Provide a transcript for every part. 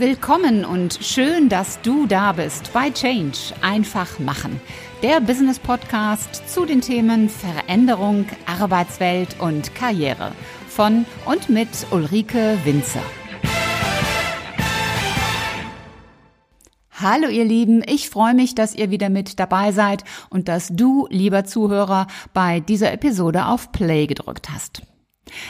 Willkommen und schön, dass du da bist bei Change. Einfach machen. Der Business Podcast zu den Themen Veränderung, Arbeitswelt und Karriere. Von und mit Ulrike Winzer. Hallo ihr Lieben, ich freue mich, dass ihr wieder mit dabei seid und dass du, lieber Zuhörer, bei dieser Episode auf Play gedrückt hast.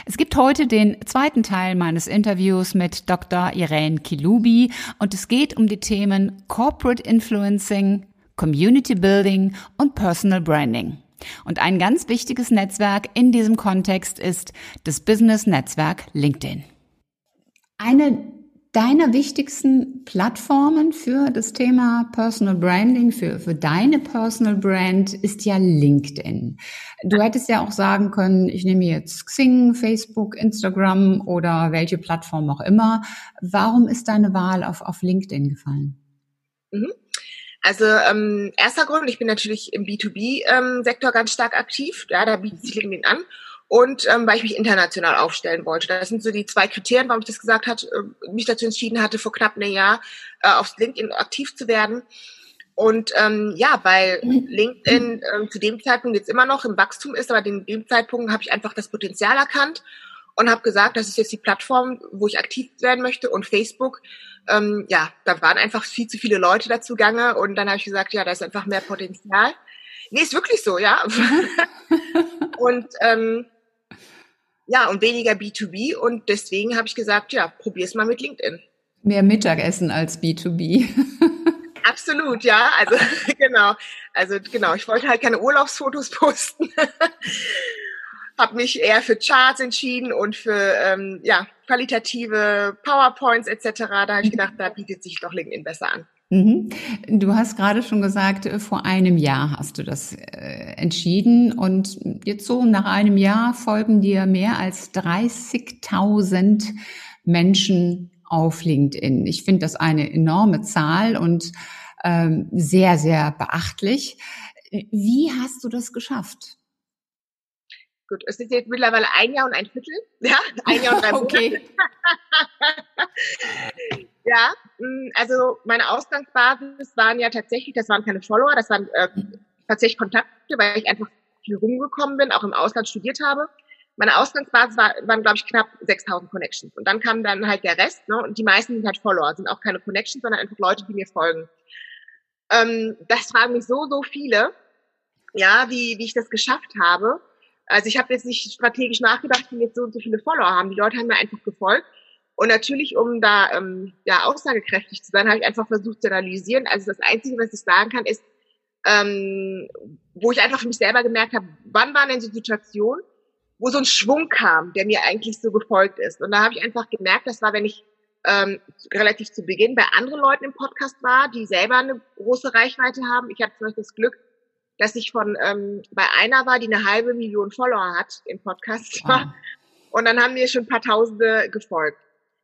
Es gibt heute den zweiten Teil meines Interviews mit Dr. Irene Kilubi und es geht um die Themen Corporate Influencing, Community Building und Personal Branding. Und ein ganz wichtiges Netzwerk in diesem Kontext ist das Business Netzwerk LinkedIn. Eine deiner wichtigsten Plattformen für das Thema Personal Branding, für, für deine Personal Brand ist ja LinkedIn. Du hättest ja auch sagen können, ich nehme jetzt Xing, Facebook, Instagram oder welche Plattform auch immer. Warum ist deine Wahl auf, auf LinkedIn gefallen? Mhm. Also ähm, erster Grund, ich bin natürlich im B2B-Sektor ähm, ganz stark aktiv. Ja, da bietet sich LinkedIn an und ähm, weil ich mich international aufstellen wollte. Das sind so die zwei Kriterien, warum ich das gesagt hat, äh, mich dazu entschieden hatte, vor knapp einem Jahr äh, auf LinkedIn aktiv zu werden. Und ähm, ja, weil LinkedIn ähm, zu dem Zeitpunkt jetzt immer noch im Wachstum ist, aber in dem Zeitpunkt habe ich einfach das Potenzial erkannt und habe gesagt, das ist jetzt die Plattform, wo ich aktiv werden möchte. Und Facebook, ähm, ja, da waren einfach viel zu viele Leute dazu gange. Und dann habe ich gesagt, ja, da ist einfach mehr Potenzial. Nee, ist wirklich so, ja. und ähm, ja, und weniger B2B. Und deswegen habe ich gesagt, ja, probier's mal mit LinkedIn. Mehr Mittagessen als B2B. Absolut, ja. Also genau. Also genau, ich wollte halt keine Urlaubsfotos posten. habe mich eher für Charts entschieden und für ähm, ja, qualitative PowerPoints etc. Da habe ich gedacht, da bietet sich doch LinkedIn besser an. Mhm. Du hast gerade schon gesagt, äh, vor einem Jahr hast du das äh, entschieden und jetzt so nach einem Jahr folgen dir mehr als 30.000 Menschen auf LinkedIn. Ich finde das eine enorme Zahl und ähm, sehr, sehr beachtlich. Wie hast du das geschafft? Gut, es ist jetzt mittlerweile ein Jahr und ein Viertel. Ja, ein Jahr und drei Monate. okay. Ja, mm, also meine Ausgangsbasis waren ja tatsächlich, das waren keine Follower, das waren äh, tatsächlich Kontakte, weil ich einfach viel rumgekommen bin, auch im Ausland studiert habe. Meine Ausgangsbasis war, waren, glaube ich, knapp 6000 Connections. Und dann kam dann halt der Rest, ne? und die meisten sind halt Follower, sind auch keine Connections, sondern einfach Leute, die mir folgen. Ähm, das fragen mich so, so viele, ja, wie, wie ich das geschafft habe. Also ich habe jetzt nicht strategisch nachgedacht, wie jetzt so und so viele Follower haben. Die Leute haben mir einfach gefolgt. Und natürlich, um da ähm, ja aussagekräftig zu sein, habe ich einfach versucht zu analysieren. Also das Einzige, was ich sagen kann, ist, ähm, wo ich einfach für mich selber gemerkt habe, wann waren denn so Situationen, wo so ein Schwung kam, der mir eigentlich so gefolgt ist. Und da habe ich einfach gemerkt, das war, wenn ich ähm, relativ zu Beginn bei anderen Leuten im Podcast war, die selber eine große Reichweite haben. Ich hatte zum Beispiel das Glück, dass ich von ähm, bei einer war, die eine halbe Million Follower hat im Podcast. Wow. Und dann haben mir schon ein paar Tausende gefolgt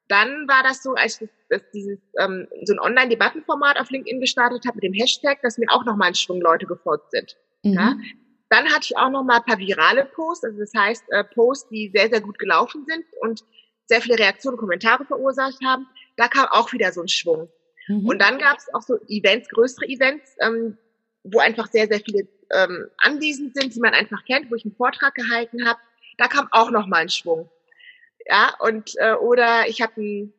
dann war das so, als ich das, dieses ähm, so ein Online-Debattenformat auf LinkedIn gestartet habe mit dem Hashtag, dass mir auch nochmal ein Schwung Leute gefolgt sind. Mhm. Ja? Dann hatte ich auch nochmal ein paar virale Posts, also das heißt äh, Posts, die sehr, sehr gut gelaufen sind und sehr viele Reaktionen und Kommentare verursacht haben. Da kam auch wieder so ein Schwung. Mhm. Und dann gab es auch so Events, größere Events, ähm, wo einfach sehr, sehr viele ähm, anwesend sind, die man einfach kennt, wo ich einen Vortrag gehalten habe. Da kam auch nochmal ein Schwung. Ja, und äh, oder ich habe ein,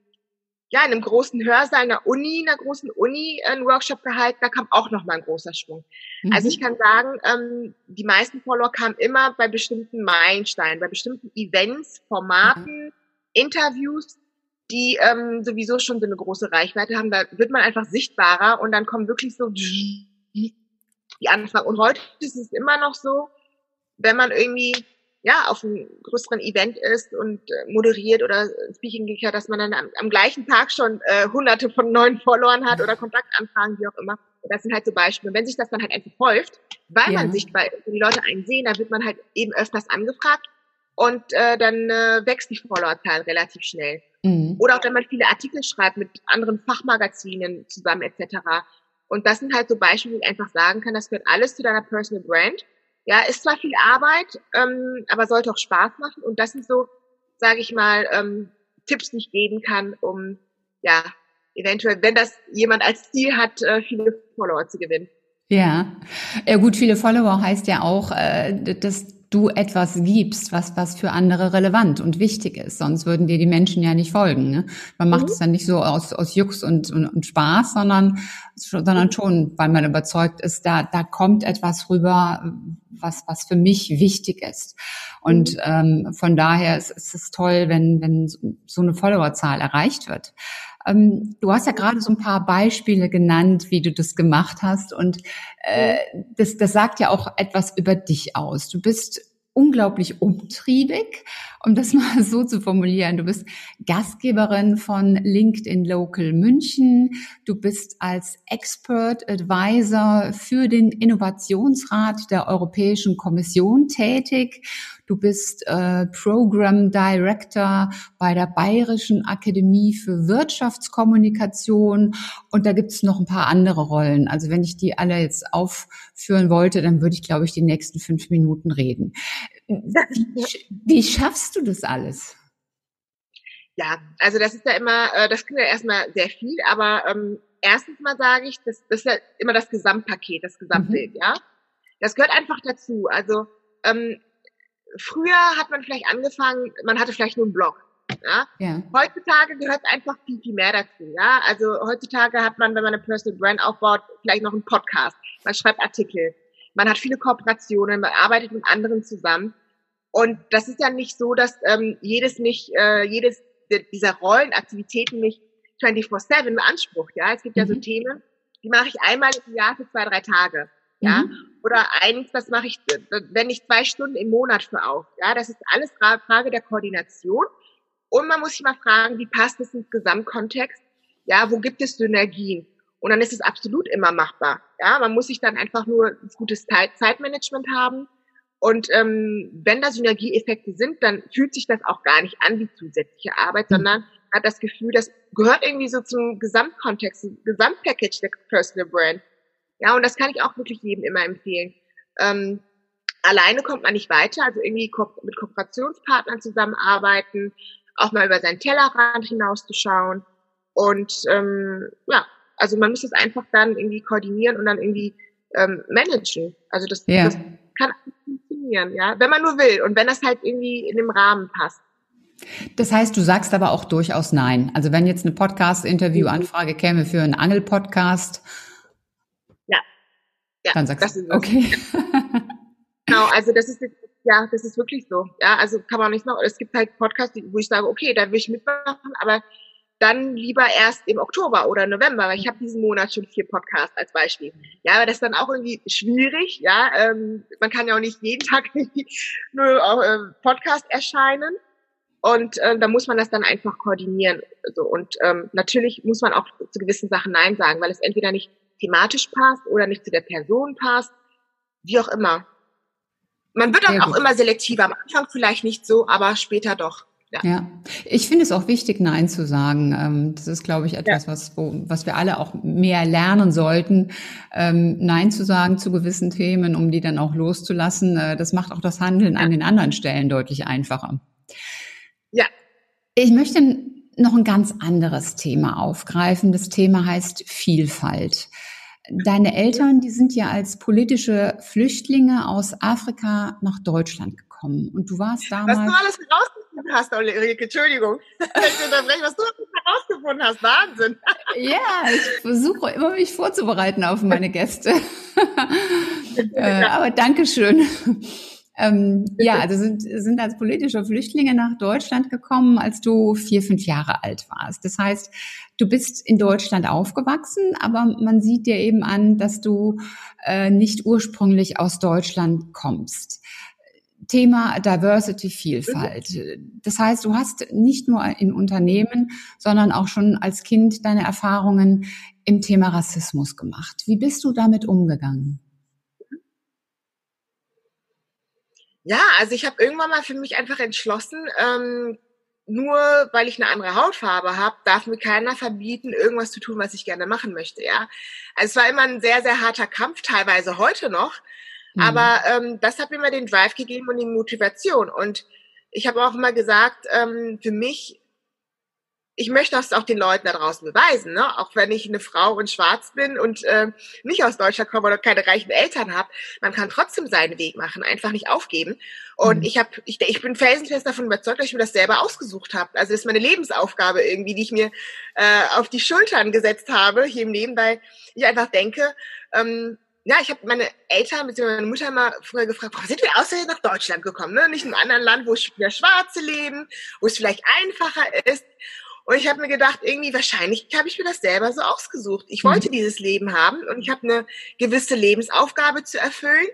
ja, in einem großen Hörsaal einer Uni, einer großen Uni einen Workshop gehalten, da kam auch nochmal ein großer Schwung. Mhm. Also ich kann sagen, ähm, die meisten Follower kamen immer bei bestimmten Meilensteinen, bei bestimmten Events, Formaten, mhm. Interviews, die ähm, sowieso schon so eine große Reichweite haben. Da wird man einfach sichtbarer und dann kommen wirklich so die Anfragen. Und heute ist es immer noch so, wenn man irgendwie ja, auf einem größeren Event ist und äh, moderiert oder Speaking Geek hat, dass man dann am, am gleichen Tag schon äh, hunderte von neuen Followern hat oder Kontaktanfragen, wie auch immer. Das sind halt so Beispiele. Und wenn sich das dann halt einfach häuft, weil ja. man sichtbar ist und die Leute einen sehen, dann wird man halt eben öfters angefragt und äh, dann äh, wächst die Followerzahl relativ schnell. Mhm. Oder auch wenn man viele Artikel schreibt mit anderen Fachmagazinen zusammen etc. Und das sind halt so Beispiele, wo ich einfach sagen kann, das gehört alles zu deiner Personal Brand. Ja, ist zwar viel Arbeit, ähm, aber sollte auch Spaß machen. Und das sind so, sage ich mal, ähm, Tipps, die ich geben kann, um ja eventuell, wenn das jemand als Ziel hat, äh, viele Follower zu gewinnen. Ja, ja gut, viele Follower heißt ja auch, äh, dass du etwas gibst, was, was für andere relevant und wichtig ist. Sonst würden dir die Menschen ja nicht folgen. Ne? Man macht mhm. es dann nicht so aus, aus Jux und, und, und Spaß, sondern, sondern schon, weil man überzeugt ist, da, da kommt etwas rüber, was, was für mich wichtig ist. Und mhm. ähm, von daher ist, ist es toll, wenn, wenn so eine Followerzahl erreicht wird. Ähm, du hast ja gerade so ein paar Beispiele genannt, wie du das gemacht hast. Und äh, das, das sagt ja auch etwas über dich aus. Du bist unglaublich umtriebig, um das mal so zu formulieren. Du bist Gastgeberin von LinkedIn Local München. Du bist als Expert Advisor für den Innovationsrat der Europäischen Kommission tätig. Du bist äh, Program Director bei der Bayerischen Akademie für Wirtschaftskommunikation und da gibt es noch ein paar andere Rollen. Also wenn ich die alle jetzt aufführen wollte, dann würde ich, glaube ich, die nächsten fünf Minuten reden. Wie, wie schaffst du das alles? Ja, also das ist ja immer, äh, das klingt ja erstmal sehr viel, aber ähm, erstens mal sage ich, das, das ist ja immer das Gesamtpaket, das Gesamtbild, mhm. ja. Das gehört einfach dazu. Also ähm, früher hat man vielleicht angefangen, man hatte vielleicht nur einen Blog. Ja? ja. Heutzutage gehört einfach viel, viel mehr dazu. Ja? Also heutzutage hat man, wenn man eine Personal Brand aufbaut, vielleicht noch einen Podcast. Man schreibt Artikel. Man hat viele Kooperationen, man arbeitet mit anderen zusammen. Und das ist ja nicht so, dass ähm, jedes nicht, äh, jedes dieser Rollenaktivitäten mich 24-7 beansprucht. Ja? Es gibt mhm. ja so mhm. Themen, die mache ich einmal im Jahr für zwei, drei Tage. Ja, mhm. Oder eins, das mache ich, wenn ich zwei Stunden im Monat für auf. Ja, das ist alles Frage der Koordination. Und man muss sich mal fragen, wie passt es ins Gesamtkontext? Ja, wo gibt es Synergien? Und dann ist es absolut immer machbar. Ja, man muss sich dann einfach nur ein gutes Zeitmanagement haben. Und ähm, wenn da Synergieeffekte sind, dann fühlt sich das auch gar nicht an wie zusätzliche Arbeit, mhm. sondern hat das Gefühl, das gehört irgendwie so zum Gesamtkontext, zum Gesamtpackage der Personal Brand. Ja, und das kann ich auch wirklich jedem immer empfehlen. Ähm, alleine kommt man nicht weiter, also irgendwie mit Kooperationspartnern zusammenarbeiten, auch mal über seinen Tellerrand hinauszuschauen. Und ähm, ja, also man muss es einfach dann irgendwie koordinieren und dann irgendwie ähm, managen. Also das, ja. das kann funktionieren, ja, wenn man nur will und wenn das halt irgendwie in dem Rahmen passt. Das heißt, du sagst aber auch durchaus nein. Also wenn jetzt eine Podcast-Interview-Anfrage käme für einen Angel-Podcast, ja, Dann sagst du, okay. genau, also das ist ja, das ist wirklich so. Ja, also kann man nicht noch, es gibt halt Podcasts, wo ich sage, okay, da will ich mitmachen, aber dann lieber erst im Oktober oder November, weil ich habe diesen Monat schon vier Podcasts als Beispiel. Ja, aber das ist dann auch irgendwie schwierig, ja. Ähm, man kann ja auch nicht jeden Tag nur auf äh, Podcast erscheinen. Und äh, da muss man das dann einfach koordinieren. So, und ähm, natürlich muss man auch zu gewissen Sachen Nein sagen, weil es entweder nicht thematisch passt oder nicht zu der Person passt, wie auch immer. Man wird auch, auch immer selektiver. Am Anfang vielleicht nicht so, aber später doch. Ja. ja, ich finde es auch wichtig, Nein zu sagen. Ähm, das ist, glaube ich, etwas, ja. was, wo, was wir alle auch mehr lernen sollten, ähm, Nein zu sagen zu gewissen Themen, um die dann auch loszulassen. Äh, das macht auch das Handeln ja. an den anderen Stellen deutlich einfacher. Ja. Ich möchte noch ein ganz anderes Thema aufgreifen. Das Thema heißt Vielfalt. Deine Eltern, die sind ja als politische Flüchtlinge aus Afrika nach Deutschland gekommen. Und du warst damals. Was du alles herausgefunden hast, Ulrike, Entschuldigung. was du herausgefunden hast, Wahnsinn. ja, ich versuche immer mich vorzubereiten auf meine Gäste. äh, aber Dankeschön. Ähm, ja, also sind, sind als politische Flüchtlinge nach Deutschland gekommen, als du vier, fünf Jahre alt warst. Das heißt, du bist in Deutschland aufgewachsen, aber man sieht dir eben an, dass du äh, nicht ursprünglich aus Deutschland kommst. Thema Diversity, Vielfalt. Das heißt, du hast nicht nur in Unternehmen, sondern auch schon als Kind deine Erfahrungen im Thema Rassismus gemacht. Wie bist du damit umgegangen? Ja, also ich habe irgendwann mal für mich einfach entschlossen, ähm, nur weil ich eine andere Hautfarbe habe, darf mir keiner verbieten, irgendwas zu tun, was ich gerne machen möchte. Ja, also es war immer ein sehr, sehr harter Kampf, teilweise heute noch. Mhm. Aber ähm, das hat mir immer den Drive gegeben und die Motivation. Und ich habe auch immer gesagt, ähm, für mich ich möchte das auch den Leuten da draußen beweisen, ne? auch wenn ich eine Frau und schwarz bin und äh, nicht aus Deutschland komme oder keine reichen Eltern habe, man kann trotzdem seinen Weg machen, einfach nicht aufgeben. Und mhm. ich habe, ich, ich bin felsenfest davon überzeugt, dass ich mir das selber ausgesucht habe. Also das ist meine Lebensaufgabe irgendwie, die ich mir äh, auf die Schultern gesetzt habe hier im Leben, weil ich einfach denke, ähm, ja, ich habe meine Eltern bzw. meine Mutter mal früher gefragt, warum sind wir außerdem nach Deutschland gekommen? Ne? Nicht in einem anderen Land, wo wieder Schwarze leben, wo es vielleicht einfacher ist. Und ich habe mir gedacht, irgendwie wahrscheinlich habe ich mir das selber so ausgesucht. Ich mhm. wollte dieses Leben haben und ich habe eine gewisse Lebensaufgabe zu erfüllen.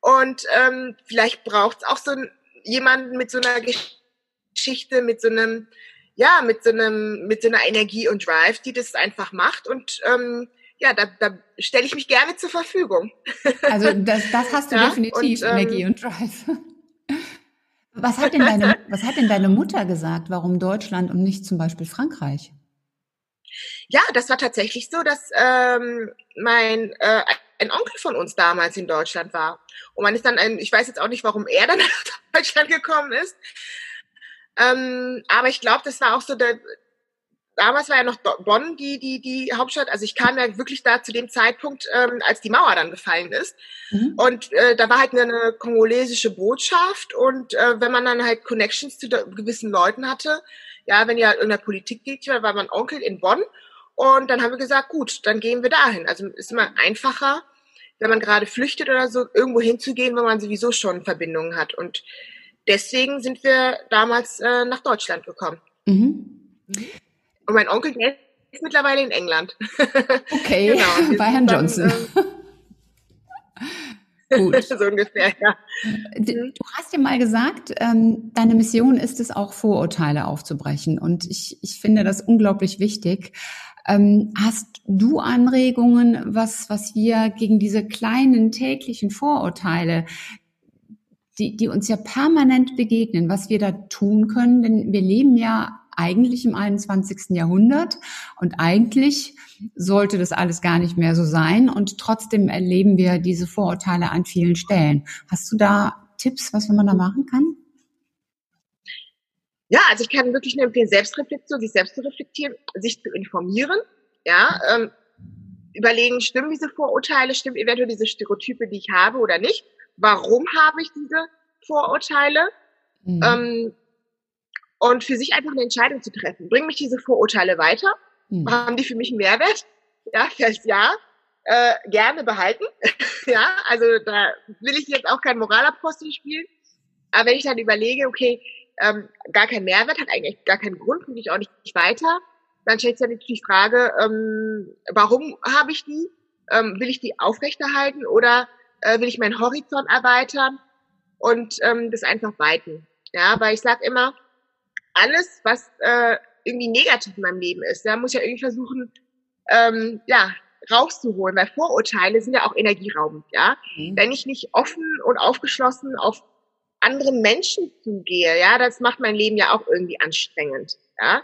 Und ähm, vielleicht braucht es auch so jemanden mit so einer Geschichte, mit so einem, ja, mit so einem, mit so einer Energie und Drive, die das einfach macht. Und ähm, ja, da, da stelle ich mich gerne zur Verfügung. Also das, das hast du ja, definitiv, und, ähm, Energie und Drive. Was hat, denn deine, was hat denn deine Mutter gesagt, warum Deutschland und nicht zum Beispiel Frankreich? Ja, das war tatsächlich so, dass ähm, mein äh, ein Onkel von uns damals in Deutschland war. Und man ist dann ein, ich weiß jetzt auch nicht, warum er dann nach Deutschland gekommen ist. Ähm, aber ich glaube, das war auch so der, damals war ja noch Bonn die, die, die Hauptstadt. Also ich kam ja wirklich da zu dem Zeitpunkt, ähm, als die Mauer dann gefallen ist. Mhm. Und äh, da war halt eine, eine kongolesische Botschaft. Und äh, wenn man dann halt Connections zu gewissen Leuten hatte, ja, wenn ja in der Politik geht, war mein Onkel in Bonn. Und dann haben wir gesagt, gut, dann gehen wir dahin. Also ist immer einfacher, wenn man gerade flüchtet oder so, irgendwo hinzugehen, wo man sowieso schon Verbindungen hat. Und deswegen sind wir damals äh, nach Deutschland gekommen. Mhm. Mhm. Und mein Onkel, ist mittlerweile in England. Okay, genau, bei Herrn Johnson. Dann, ähm, Gut. so ungefähr, ja. Du hast ja mal gesagt, ähm, deine Mission ist es auch, Vorurteile aufzubrechen. Und ich, ich finde das unglaublich wichtig. Ähm, hast du Anregungen, was, was wir gegen diese kleinen täglichen Vorurteile, die, die uns ja permanent begegnen, was wir da tun können? Denn wir leben ja eigentlich im 21. Jahrhundert und eigentlich sollte das alles gar nicht mehr so sein und trotzdem erleben wir diese Vorurteile an vielen Stellen. Hast du da Tipps, was man da machen kann? Ja, also ich kann wirklich nur empfehlen, Selbstreflexion, sich selbst zu reflektieren, sich zu informieren, ja, ähm, überlegen, stimmen diese Vorurteile, stimmen eventuell diese Stereotype, die ich habe oder nicht? Warum habe ich diese Vorurteile? Mhm. Ähm, und für sich einfach eine Entscheidung zu treffen. Bringen mich diese Vorurteile weiter? Mhm. Haben die für mich einen Mehrwert? Ja, vielleicht ja. Äh, gerne behalten. ja, also da will ich jetzt auch kein Moralapostel spielen. Aber wenn ich dann überlege, okay, ähm, gar kein Mehrwert, hat eigentlich gar keinen Grund, bringe ich auch nicht weiter, dann stellt sich natürlich die Frage, ähm, warum habe ich die? Ähm, will ich die aufrechterhalten oder äh, will ich meinen Horizont erweitern und ähm, das einfach weiten? Ja, weil ich sage immer, alles, was äh, irgendwie negativ in meinem Leben ist, da muss ich ja irgendwie versuchen, ähm, ja, rauszuholen, weil Vorurteile sind ja auch energieraubend, ja. Mhm. Wenn ich nicht offen und aufgeschlossen auf andere Menschen zugehe, ja, das macht mein Leben ja auch irgendwie anstrengend, ja.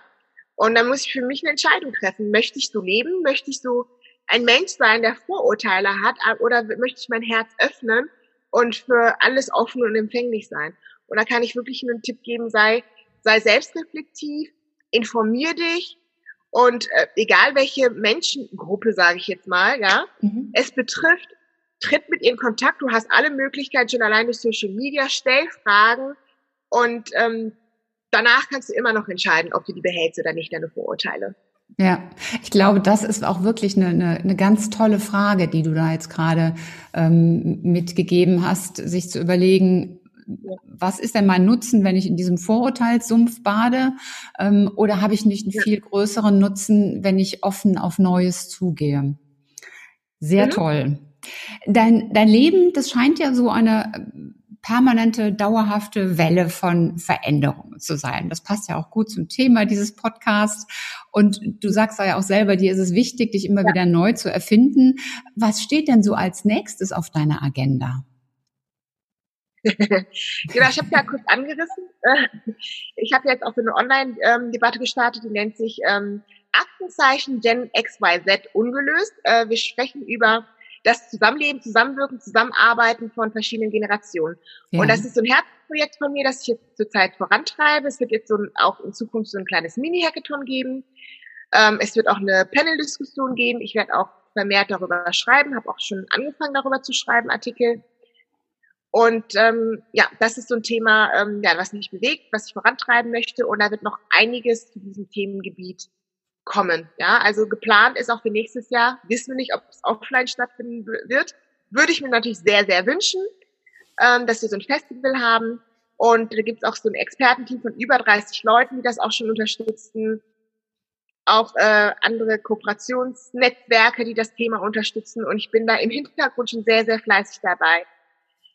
Und dann muss ich für mich eine Entscheidung treffen. Möchte ich so leben? Möchte ich so ein Mensch sein, der Vorurteile hat? Oder möchte ich mein Herz öffnen und für alles offen und empfänglich sein? Und da kann ich wirklich einen Tipp geben, sei sei selbstreflektiv, informier dich und äh, egal welche Menschengruppe, sage ich jetzt mal, ja, mhm. es betrifft, tritt mit ihr in Kontakt. Du hast alle Möglichkeiten schon allein durch Social Media, stell Fragen und ähm, danach kannst du immer noch entscheiden, ob du die behältst oder nicht, deine Vorurteile. Ja, ich glaube, das ist auch wirklich eine, eine, eine ganz tolle Frage, die du da jetzt gerade ähm, mitgegeben hast, sich zu überlegen, was ist denn mein Nutzen, wenn ich in diesem Vorurteilssumpf bade? Ähm, oder habe ich nicht einen viel größeren Nutzen, wenn ich offen auf Neues zugehe? Sehr mhm. toll. Dein, dein Leben, das scheint ja so eine äh, permanente, dauerhafte Welle von Veränderungen zu sein. Das passt ja auch gut zum Thema dieses Podcasts. Und du sagst ja auch selber, dir ist es wichtig, dich immer ja. wieder neu zu erfinden. Was steht denn so als nächstes auf deiner Agenda? genau, ich habe ja kurz angerissen. Ich habe jetzt auch so eine Online-Debatte gestartet, die nennt sich ähm, Aktenzeichen Gen XYZ ungelöst. Äh, wir sprechen über das Zusammenleben, Zusammenwirken, Zusammenarbeiten von verschiedenen Generationen. Ja. Und das ist so ein Herzprojekt von mir, das ich jetzt zurzeit vorantreibe. Es wird jetzt so ein, auch in Zukunft so ein kleines Mini-Hackathon geben. Ähm, es wird auch eine Panel-Diskussion geben. Ich werde auch vermehrt darüber schreiben, habe auch schon angefangen darüber zu schreiben, Artikel. Und ähm, ja, das ist so ein Thema, ähm, ja, was mich bewegt, was ich vorantreiben möchte. Und da wird noch einiges zu diesem Themengebiet kommen. Ja, also geplant ist auch für nächstes Jahr. Wissen wir nicht, ob es offline stattfinden wird. Würde ich mir natürlich sehr, sehr wünschen, ähm, dass wir so ein Festival haben. Und da gibt es auch so ein Expertenteam von über 30 Leuten, die das auch schon unterstützen. Auch äh, andere Kooperationsnetzwerke, die das Thema unterstützen. Und ich bin da im Hintergrund schon sehr, sehr fleißig dabei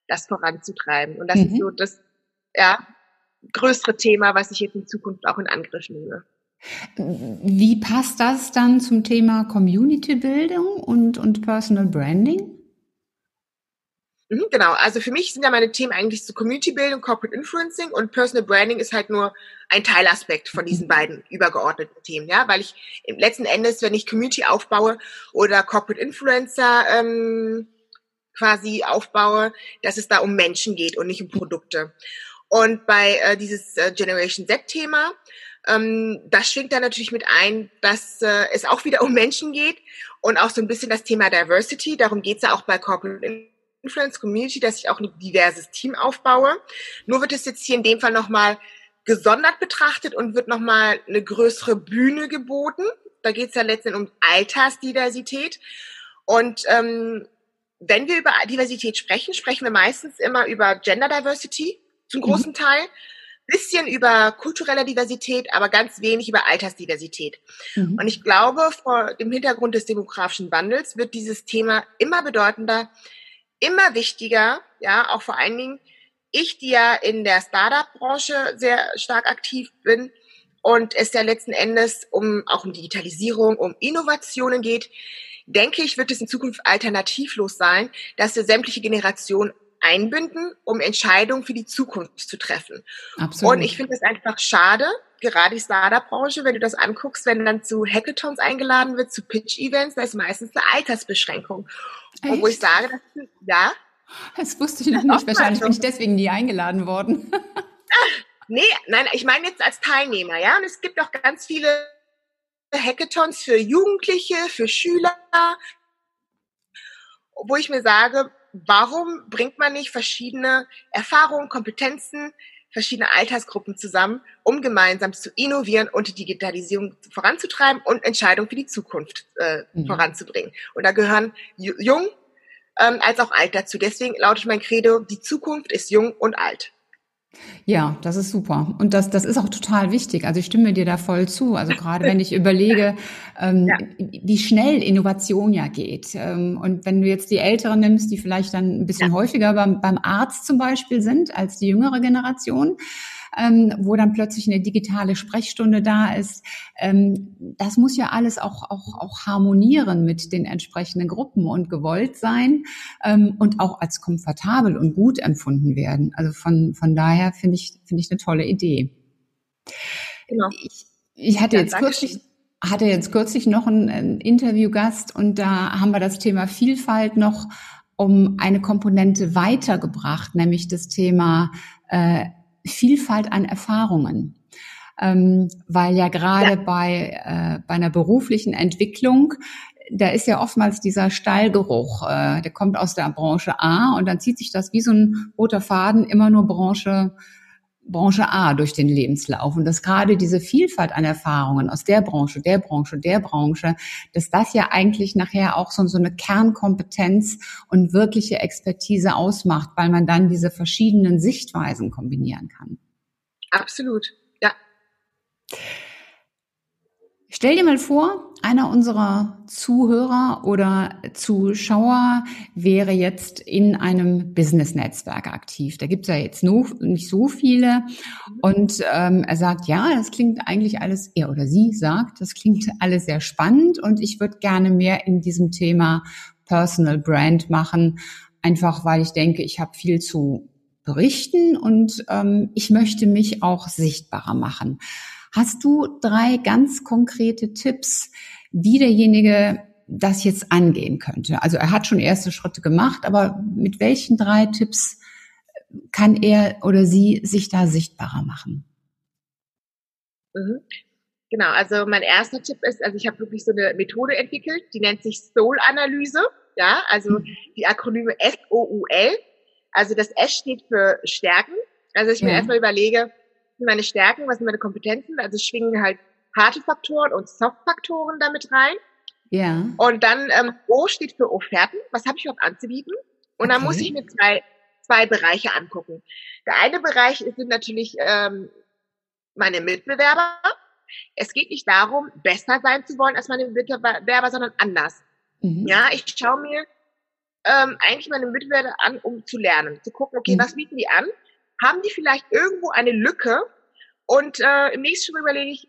das voranzutreiben. Und das mhm. ist so das ja, größere Thema, was ich jetzt in Zukunft auch in Angriff nehme. Wie passt das dann zum Thema Community-Bildung und, und Personal Branding? Mhm, genau, also für mich sind ja meine Themen eigentlich so Community-Bildung, Corporate Influencing und Personal Branding ist halt nur ein Teilaspekt von diesen mhm. beiden übergeordneten Themen, ja, weil ich im letzten Endes, wenn ich Community aufbaue oder Corporate Influencer ähm, quasi aufbaue, dass es da um Menschen geht und nicht um Produkte. Und bei äh, dieses äh, Generation Z-Thema, ähm, das schwingt da natürlich mit ein, dass äh, es auch wieder um Menschen geht und auch so ein bisschen das Thema Diversity. Darum geht's ja auch bei Corporate Influence Community, dass ich auch ein diverses Team aufbaue. Nur wird es jetzt hier in dem Fall nochmal gesondert betrachtet und wird nochmal eine größere Bühne geboten. Da geht's ja letztendlich um Altersdiversität. Und ähm, wenn wir über Diversität sprechen, sprechen wir meistens immer über Gender Diversity zum mhm. großen mhm. Teil, bisschen über kulturelle Diversität, aber ganz wenig über Altersdiversität. Mhm. Und ich glaube, vor dem Hintergrund des demografischen Wandels wird dieses Thema immer bedeutender, immer wichtiger, ja, auch vor allen Dingen ich, die ja in der Startup-Branche sehr stark aktiv bin und es ja letzten Endes um auch um Digitalisierung, um Innovationen geht, denke ich, wird es in Zukunft alternativlos sein, dass wir sämtliche Generationen einbinden, um Entscheidungen für die Zukunft zu treffen. Absolut. Und ich finde es einfach schade, gerade die Startup-Branche, wenn du das anguckst, wenn dann zu Hackathons eingeladen wird, zu Pitch-Events, da ist meistens eine Altersbeschränkung. Und wo ich sage, das, ja. Das wusste ich noch nicht. Wahrscheinlich bin ich deswegen nie eingeladen worden. nee, nein, ich meine jetzt als Teilnehmer, ja. Und es gibt auch ganz viele Hackathons für Jugendliche, für Schüler, wo ich mir sage, warum bringt man nicht verschiedene Erfahrungen, Kompetenzen, verschiedene Altersgruppen zusammen, um gemeinsam zu innovieren und die Digitalisierung voranzutreiben und Entscheidungen für die Zukunft äh, mhm. voranzubringen. Und da gehören jung ähm, als auch alt dazu. Deswegen lautet mein Credo, die Zukunft ist jung und alt. Ja, das ist super. Und das, das ist auch total wichtig. Also ich stimme dir da voll zu. Also gerade wenn ich überlege, ähm, ja. wie schnell Innovation ja geht. Ähm, und wenn du jetzt die Älteren nimmst, die vielleicht dann ein bisschen ja. häufiger beim, beim Arzt zum Beispiel sind als die jüngere Generation, ähm, wo dann plötzlich eine digitale Sprechstunde da ist. Ähm, das muss ja alles auch, auch, auch harmonieren mit den entsprechenden Gruppen und gewollt sein ähm, und auch als komfortabel und gut empfunden werden. Also von, von daher finde ich, finde ich eine tolle Idee. Genau. Ich, ich hatte ja, jetzt kürzlich hatte jetzt kürzlich noch einen, einen Interviewgast und da haben wir das Thema Vielfalt noch um eine Komponente weitergebracht, nämlich das Thema äh, Vielfalt an Erfahrungen. Ähm, weil ja gerade ja. bei, äh, bei einer beruflichen Entwicklung, da ist ja oftmals dieser Stallgeruch, äh, der kommt aus der Branche A und dann zieht sich das wie so ein roter Faden immer nur Branche Branche A durch den Lebenslauf und dass gerade diese Vielfalt an Erfahrungen aus der Branche, der Branche, der Branche, dass das ja eigentlich nachher auch so, so eine Kernkompetenz und wirkliche Expertise ausmacht, weil man dann diese verschiedenen Sichtweisen kombinieren kann. Absolut, ja. Stell dir mal vor, einer unserer Zuhörer oder Zuschauer wäre jetzt in einem Business-Netzwerk aktiv. Da gibt's ja jetzt nur, nicht so viele. Und ähm, er sagt, ja, das klingt eigentlich alles, er oder sie sagt, das klingt alles sehr spannend und ich würde gerne mehr in diesem Thema Personal Brand machen, einfach weil ich denke, ich habe viel zu berichten und ähm, ich möchte mich auch sichtbarer machen. Hast du drei ganz konkrete Tipps, wie derjenige das jetzt angehen könnte? Also er hat schon erste Schritte gemacht, aber mit welchen drei Tipps kann er oder sie sich da sichtbarer machen? Mhm. Genau, also mein erster Tipp ist, also ich habe wirklich so eine Methode entwickelt, die nennt sich Soul-Analyse. Ja, also mhm. die Akronyme S-O-U-L. Also das S steht für Stärken. Also ich mir ja. erstmal überlege, sind meine Stärken, was sind meine Kompetenzen. Also schwingen halt harte Faktoren und Soft-Faktoren damit rein. Ja. Und dann ähm, O steht für Offerten. Was habe ich überhaupt anzubieten? Und okay. dann muss ich mir zwei, zwei Bereiche angucken. Der eine Bereich sind natürlich ähm, meine Mitbewerber. Es geht nicht darum, besser sein zu wollen als meine Mitbewerber, sondern anders. Mhm. Ja, ich schaue mir ähm, eigentlich meine Mitbewerber an, um zu lernen, zu gucken, okay, mhm. was bieten die an? Haben die vielleicht irgendwo eine Lücke? Und äh, im nächsten Schritt überlege ich,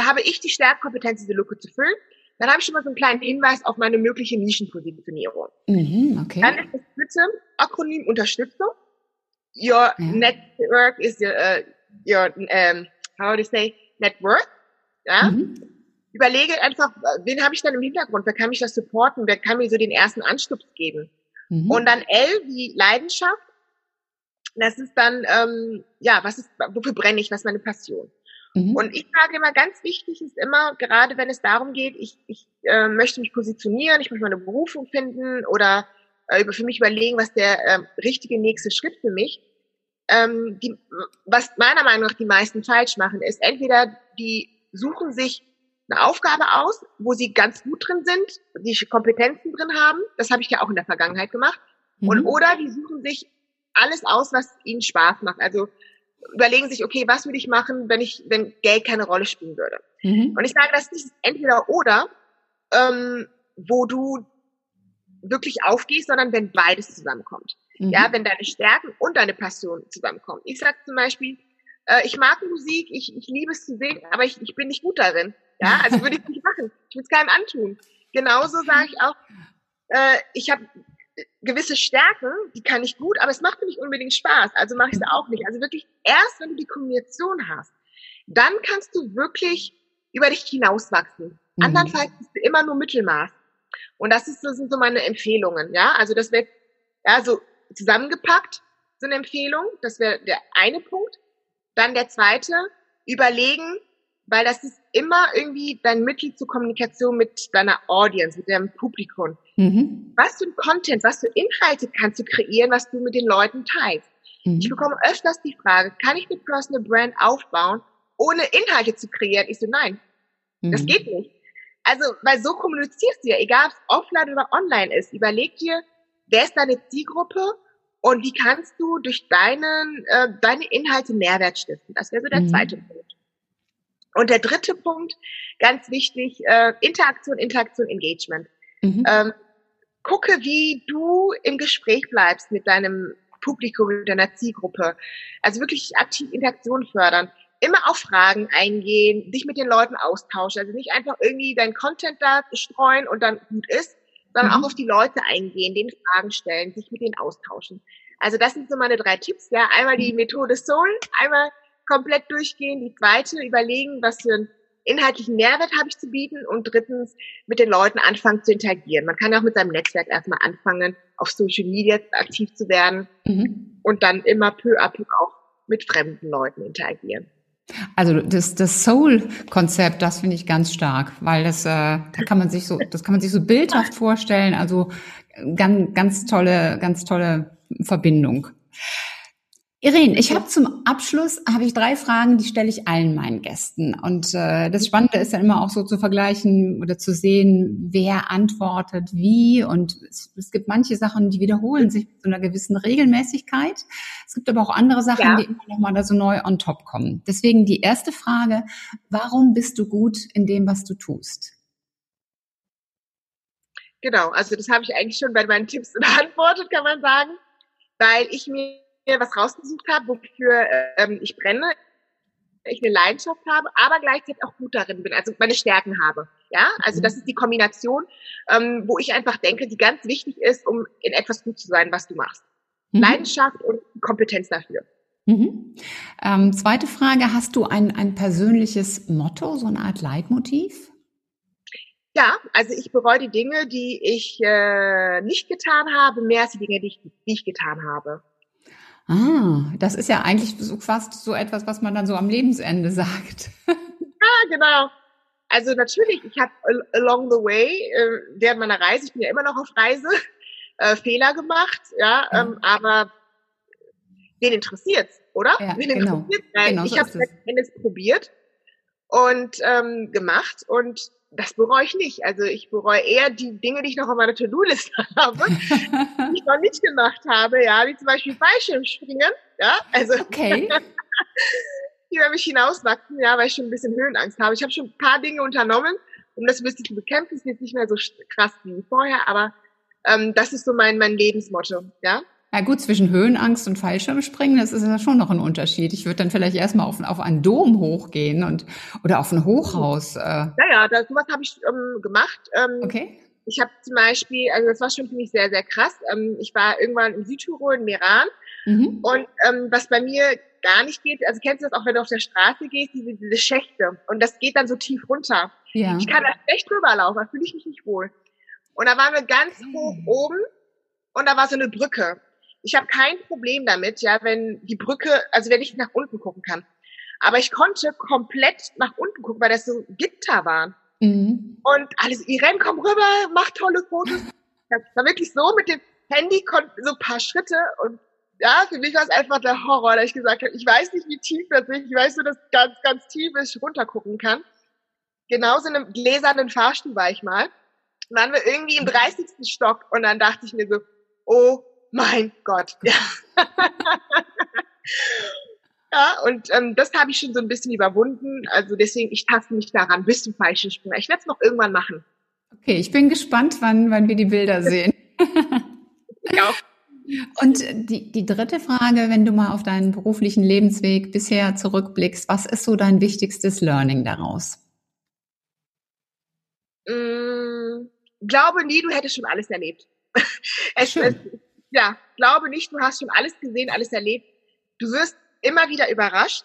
habe ich die Stärkkompetenz, diese Lücke zu füllen. Dann habe ich schon mal so einen kleinen Hinweis auf meine mögliche Nischenpositionierung. Mhm, okay. Dann ist das dritte Akronym Unterstützung. Your ja. network is your, uh, your um, how do you say, net worth. Ja? Mhm. Überlege einfach, wen habe ich dann im Hintergrund? Wer kann mich das supporten? Wer kann mir so den ersten Anstups geben? Mhm. Und dann L wie Leidenschaft. Das ist dann, ähm, ja, was ist, wofür brenne ich? Was ist meine Passion? Mhm. Und ich sage immer, ganz wichtig ist immer, gerade wenn es darum geht, ich, ich äh, möchte mich positionieren, ich möchte meine Berufung finden oder äh, für mich überlegen, was der äh, richtige nächste Schritt für mich. Ähm, die, was meiner Meinung nach die meisten falsch machen, ist entweder die suchen sich eine Aufgabe aus, wo sie ganz gut drin sind, die Kompetenzen drin haben. Das habe ich ja auch in der Vergangenheit gemacht. Mhm. Und oder die suchen sich alles aus, was ihnen Spaß macht. Also überlegen sich, okay, was würde ich machen, wenn ich, wenn Geld keine Rolle spielen würde. Mhm. Und ich sage, das ist entweder oder, ähm, wo du wirklich aufgehst, sondern wenn beides zusammenkommt. Mhm. Ja, wenn deine Stärken und deine Passion zusammenkommen. Ich sage zum Beispiel, äh, ich mag Musik, ich, ich liebe es zu singen, aber ich, ich bin nicht gut darin. Ja, also würde ich nicht machen. Ich würde es keinem antun. Genauso sage ich auch, äh, ich habe gewisse Stärken, die kann ich gut, aber es macht mir nicht unbedingt Spaß, also mache ich es auch nicht. Also wirklich erst, wenn du die Kombination hast, dann kannst du wirklich über dich hinauswachsen. Mhm. Andernfalls bist du immer nur Mittelmaß. Und das, ist, das sind so meine Empfehlungen, ja. Also das wäre ja so zusammengepackt, so eine Empfehlung. Das wäre der eine Punkt. Dann der zweite, überlegen, weil das ist immer irgendwie dein Mittel zur Kommunikation mit deiner Audience, mit deinem Publikum. Mhm. Was für ein Content, was für Inhalte kannst du kreieren, was du mit den Leuten teilst? Mhm. Ich bekomme öfters die Frage, kann ich eine Personal Brand aufbauen, ohne Inhalte zu kreieren? Ich so, nein, mhm. das geht nicht. Also, weil so kommunizierst du ja, egal ob es offline oder online ist. Überleg dir, wer ist deine Zielgruppe und wie kannst du durch deinen, äh, deine Inhalte Mehrwert stiften? Das wäre so der mhm. zweite Punkt. Und der dritte Punkt, ganz wichtig, äh, Interaktion, Interaktion, Engagement. Mhm. Ähm, gucke, wie du im Gespräch bleibst mit deinem Publikum, mit deiner Zielgruppe. Also wirklich aktiv Interaktion fördern. Immer auf Fragen eingehen, dich mit den Leuten austauschen. Also nicht einfach irgendwie dein Content da streuen und dann gut ist, sondern mhm. auch auf die Leute eingehen, denen Fragen stellen, sich mit denen austauschen. Also das sind so meine drei Tipps. Ja, einmal die Methode Soul, einmal komplett durchgehen, die zweite überlegen, was für einen inhaltlichen Mehrwert habe ich zu bieten und drittens mit den Leuten anfangen zu interagieren. Man kann auch mit seinem Netzwerk erstmal anfangen, auf Social Media aktiv zu werden mhm. und dann immer peu à peu auch mit fremden Leuten interagieren. Also das, das Soul-Konzept, das finde ich ganz stark, weil das, äh, da kann man sich so, das kann man sich so bildhaft vorstellen. Also ganz, ganz tolle, ganz tolle Verbindung. Irene, ich habe zum Abschluss habe ich drei Fragen, die stelle ich allen meinen Gästen. Und äh, das Spannende ist dann immer auch so zu vergleichen oder zu sehen, wer antwortet wie. Und es, es gibt manche Sachen, die wiederholen sich mit so einer gewissen Regelmäßigkeit. Es gibt aber auch andere Sachen, ja. die immer noch mal da so neu on top kommen. Deswegen die erste Frage: Warum bist du gut in dem, was du tust? Genau, also das habe ich eigentlich schon bei meinen Tipps beantwortet, kann man sagen, weil ich mir mir was rausgesucht habe, wofür ähm, ich brenne, ich eine Leidenschaft habe, aber gleichzeitig auch gut darin bin, also meine Stärken habe. Ja, also das ist die Kombination, ähm, wo ich einfach denke, die ganz wichtig ist, um in etwas gut zu sein, was du machst. Mhm. Leidenschaft und Kompetenz dafür. Mhm. Ähm, zweite Frage, hast du ein, ein persönliches Motto, so eine Art Leitmotiv? Ja, Ja, also ich bereue die Dinge, die ich äh, nicht getan habe, mehr als die Dinge, die ich, die ich getan habe. Ah, das ist ja eigentlich so fast so etwas, was man dann so am Lebensende sagt. ja, genau. Also natürlich, ich habe along the way, äh, während meiner Reise, ich bin ja immer noch auf Reise, äh, Fehler gemacht, ja. Ähm, aber wen interessiert's, oder? Ja, wen genau. interessiert? Weil genau, ich so habe es probiert und ähm, gemacht und das bereue ich nicht. Also ich bereue eher die Dinge, die ich noch auf meiner To-Do-Liste habe, die ich noch nicht gemacht habe, ja, wie zum Beispiel Fallschirmspringen, ja, also okay. die über mich hinauswachsen, ja, weil ich schon ein bisschen Höhenangst habe. Ich habe schon ein paar Dinge unternommen, um das ein bisschen zu bekämpfen. Ist jetzt nicht mehr so krass wie vorher, aber ähm, das ist so mein mein Lebensmotto, ja. Ja gut, zwischen Höhenangst und Fallschirmspringen, das ist ja schon noch ein Unterschied. Ich würde dann vielleicht erstmal auf, auf einen Dom hochgehen und oder auf ein Hochhaus. Äh. Ja, ja, das, sowas habe ich ähm, gemacht. Ähm, okay. Ich habe zum Beispiel, also das war schon für mich sehr, sehr krass. Ähm, ich war irgendwann in Südtirol, in Meran. Mhm. Und ähm, was bei mir gar nicht geht, also kennst du das auch, wenn du auf der Straße gehst, diese, diese Schächte. Und das geht dann so tief runter. Ja. Ich kann da schlecht rüberlaufen, da fühle ich mich nicht wohl. Und da waren wir ganz hoch oben und da war so eine Brücke. Ich habe kein Problem damit, ja, wenn die Brücke, also wenn ich nach unten gucken kann. Aber ich konnte komplett nach unten gucken, weil das so Gitter waren. Mhm. Und alles, Irene, komm rüber, mach tolle Fotos. Das war wirklich so mit dem Handy, so ein paar Schritte und ja, für mich war es einfach der Horror, da ich gesagt habe, ich weiß nicht, wie tief das ist, ich weiß nur, dass ganz, ganz tief ich runtergucken kann. Genauso in einem gläsernen Fahrstuhl war ich mal. Dann waren wir irgendwie im 30. Stock und dann dachte ich mir so, oh mein Gott. Ja, ja und ähm, das habe ich schon so ein bisschen überwunden. Also deswegen, ich taste mich daran bis zum falschen Sprung. Ich werde es noch irgendwann machen. Okay, ich bin gespannt, wann, wann wir die Bilder sehen. ja. Und die, die dritte Frage, wenn du mal auf deinen beruflichen Lebensweg bisher zurückblickst, was ist so dein wichtigstes Learning daraus? Mm, glaube nie, du hättest schon alles erlebt. es, es, ja, glaube nicht, du hast schon alles gesehen, alles erlebt. Du wirst immer wieder überrascht,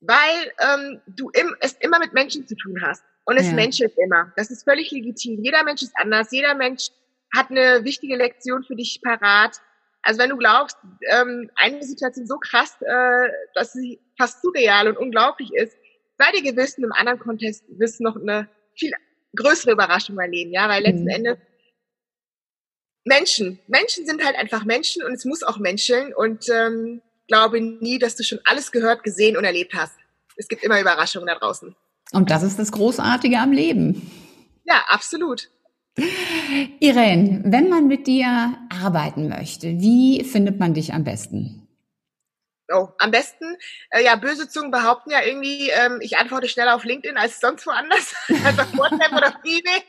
weil ähm, du im, es immer mit Menschen zu tun hast. Und es ja. menschelt immer. Das ist völlig legitim. Jeder Mensch ist anders. Jeder Mensch hat eine wichtige Lektion für dich parat. Also wenn du glaubst, ähm, eine Situation so krass, äh, dass sie fast surreal und unglaublich ist, sei dir gewiss, in einem anderen Kontext wirst du noch eine viel größere Überraschung erleben, ja, weil letzten mhm. Endes Menschen, Menschen sind halt einfach Menschen und es muss auch menscheln und ähm, glaube nie, dass du schon alles gehört, gesehen und erlebt hast. Es gibt immer Überraschungen da draußen. Und das ist das Großartige am Leben. Ja, absolut. Irene, wenn man mit dir arbeiten möchte, wie findet man dich am besten? Oh, am besten, äh, ja, böse Zungen behaupten ja irgendwie, ähm, ich antworte schneller auf LinkedIn als sonst woanders, als auf WhatsApp oder auf eBay.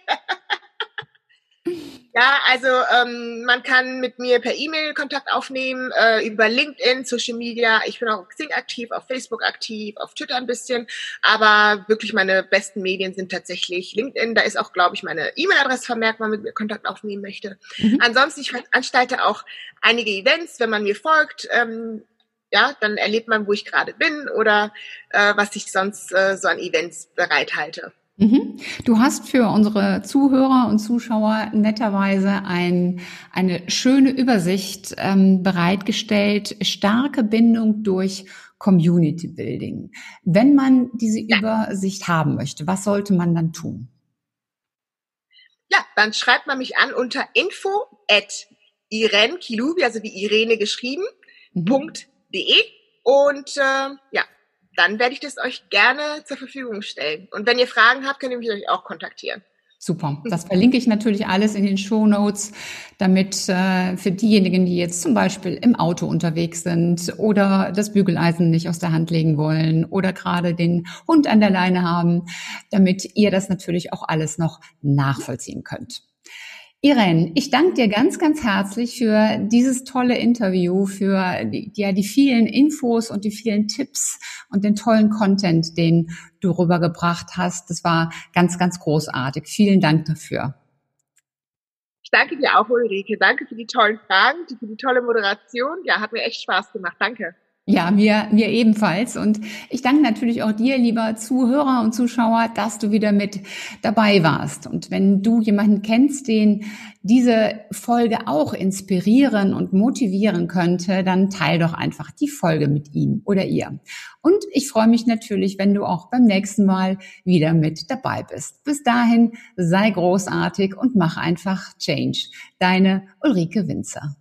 Ja, also ähm, man kann mit mir per E-Mail Kontakt aufnehmen, äh, über LinkedIn, Social Media. Ich bin auch auf Xing aktiv, auf Facebook aktiv, auf Twitter ein bisschen. Aber wirklich meine besten Medien sind tatsächlich LinkedIn. Da ist auch, glaube ich, meine E-Mail-Adresse vermerkt, wenn man mit mir Kontakt aufnehmen möchte. Mhm. Ansonsten, ich veranstalte auch einige Events, wenn man mir folgt. Ähm, ja, dann erlebt man, wo ich gerade bin oder äh, was ich sonst äh, so an Events bereithalte. Mhm. Du hast für unsere Zuhörer und Zuschauer netterweise ein, eine schöne Übersicht ähm, bereitgestellt. Starke Bindung durch Community Building. Wenn man diese. Übersicht haben möchte, was sollte man dann tun? Ja, dann schreibt man mich an unter info at Irene Kilubi, also wie Irene geschrieben, mhm. .de und äh, ja, dann werde ich das euch gerne zur Verfügung stellen. Und wenn ihr Fragen habt, könnt ihr mich natürlich auch kontaktieren. Super. Das verlinke ich natürlich alles in den Show Notes, damit äh, für diejenigen, die jetzt zum Beispiel im Auto unterwegs sind oder das Bügeleisen nicht aus der Hand legen wollen oder gerade den Hund an der Leine haben, damit ihr das natürlich auch alles noch nachvollziehen könnt. Irene, ich danke dir ganz, ganz herzlich für dieses tolle Interview, für die, ja, die vielen Infos und die vielen Tipps und den tollen Content, den du rübergebracht hast. Das war ganz, ganz großartig. Vielen Dank dafür. Ich danke dir auch, Ulrike. Danke für die tollen Fragen, für die tolle Moderation. Ja, hat mir echt Spaß gemacht. Danke. Ja, mir, mir ebenfalls. Und ich danke natürlich auch dir, lieber Zuhörer und Zuschauer, dass du wieder mit dabei warst. Und wenn du jemanden kennst, den diese Folge auch inspirieren und motivieren könnte, dann teil doch einfach die Folge mit ihm oder ihr. Und ich freue mich natürlich, wenn du auch beim nächsten Mal wieder mit dabei bist. Bis dahin sei großartig und mach einfach Change. Deine Ulrike Winzer.